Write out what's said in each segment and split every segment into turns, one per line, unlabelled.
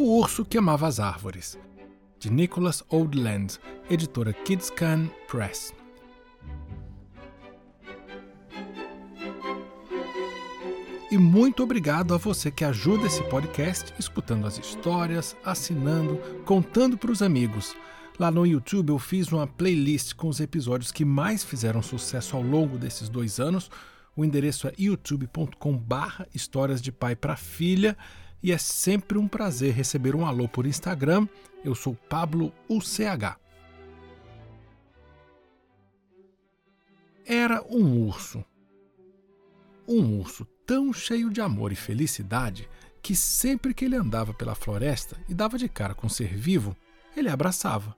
O Urso que Amava as Árvores, de Nicholas Oldland, editora Kidscan Press. E muito obrigado a você que ajuda esse podcast escutando as histórias, assinando, contando para os amigos. Lá no YouTube eu fiz uma playlist com os episódios que mais fizeram sucesso ao longo desses dois anos. O endereço é youtube.com/barra histórias de pai para filha e é sempre um prazer receber um alô por Instagram. Eu sou Pablo UCH. Era um urso. Um urso tão cheio de amor e felicidade que sempre que ele andava pela floresta e dava de cara com um ser vivo, ele abraçava.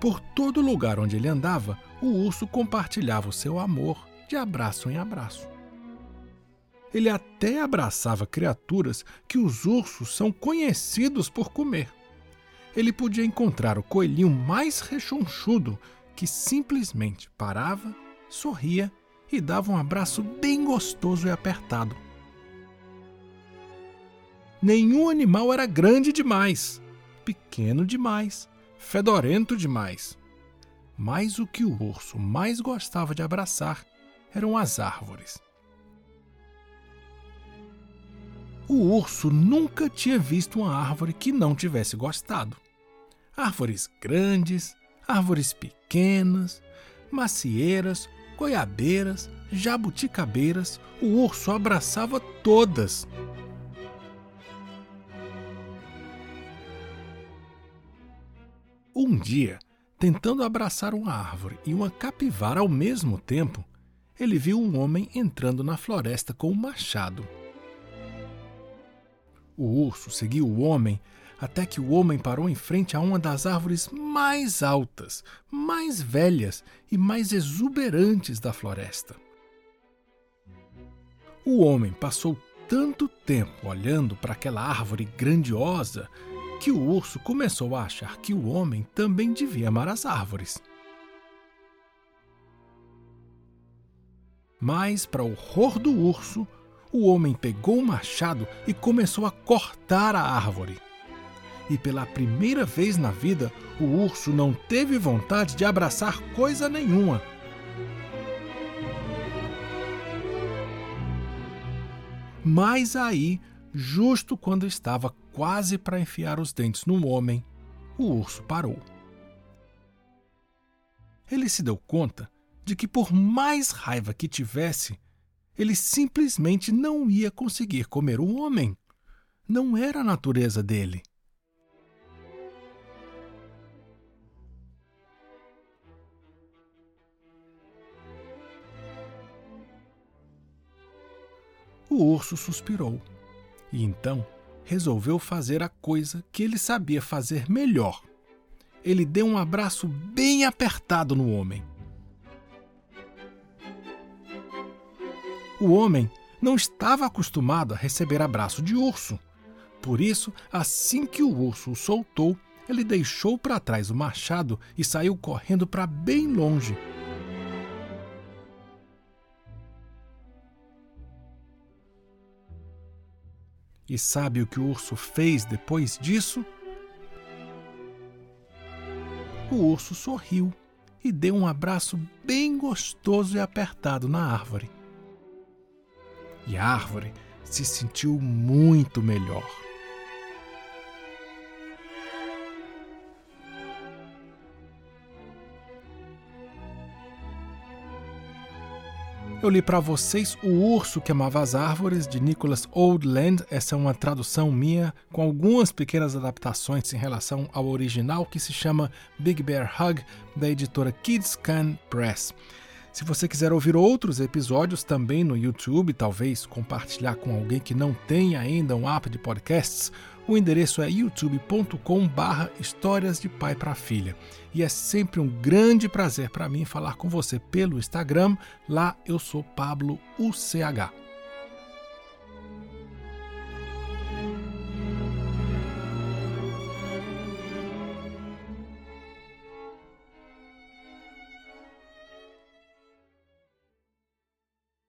Por todo lugar onde ele andava, o urso compartilhava o seu amor de abraço em abraço. Ele até abraçava criaturas que os ursos são conhecidos por comer. Ele podia encontrar o coelhinho mais rechonchudo que simplesmente parava, sorria e dava um abraço bem gostoso e apertado. Nenhum animal era grande demais, pequeno demais, fedorento demais. Mas o que o urso mais gostava de abraçar eram as árvores. O urso nunca tinha visto uma árvore que não tivesse gostado. Árvores grandes, árvores pequenas, macieiras, goiabeiras, jabuticabeiras, o urso abraçava todas. Um dia, tentando abraçar uma árvore e uma capivara ao mesmo tempo, ele viu um homem entrando na floresta com um machado. O urso seguiu o homem até que o homem parou em frente a uma das árvores mais altas, mais velhas e mais exuberantes da floresta. O homem passou tanto tempo olhando para aquela árvore grandiosa que o urso começou a achar que o homem também devia amar as árvores. Mas, para o horror do urso, o homem pegou o machado e começou a cortar a árvore. E pela primeira vez na vida, o urso não teve vontade de abraçar coisa nenhuma. Mas aí, justo quando estava quase para enfiar os dentes no homem, o urso parou. Ele se deu conta de que, por mais raiva que tivesse, ele simplesmente não ia conseguir comer o homem. Não era a natureza dele. O urso suspirou e então resolveu fazer a coisa que ele sabia fazer melhor. Ele deu um abraço bem apertado no homem. O homem não estava acostumado a receber abraço de urso. Por isso, assim que o urso o soltou, ele deixou para trás o machado e saiu correndo para bem longe. E sabe o que o urso fez depois disso? O urso sorriu e deu um abraço bem gostoso e apertado na árvore e a árvore se sentiu muito melhor. Eu li para vocês O Urso que Amava as Árvores, de Nicholas Oldland. Essa é uma tradução minha, com algumas pequenas adaptações em relação ao original, que se chama Big Bear Hug, da editora Kids Can Press. Se você quiser ouvir outros episódios também no YouTube, talvez compartilhar com alguém que não tem ainda um app de podcasts, o endereço é youtube.com/barra histórias de pai para filha. E é sempre um grande prazer para mim falar com você pelo Instagram. Lá eu sou Pablo UCH.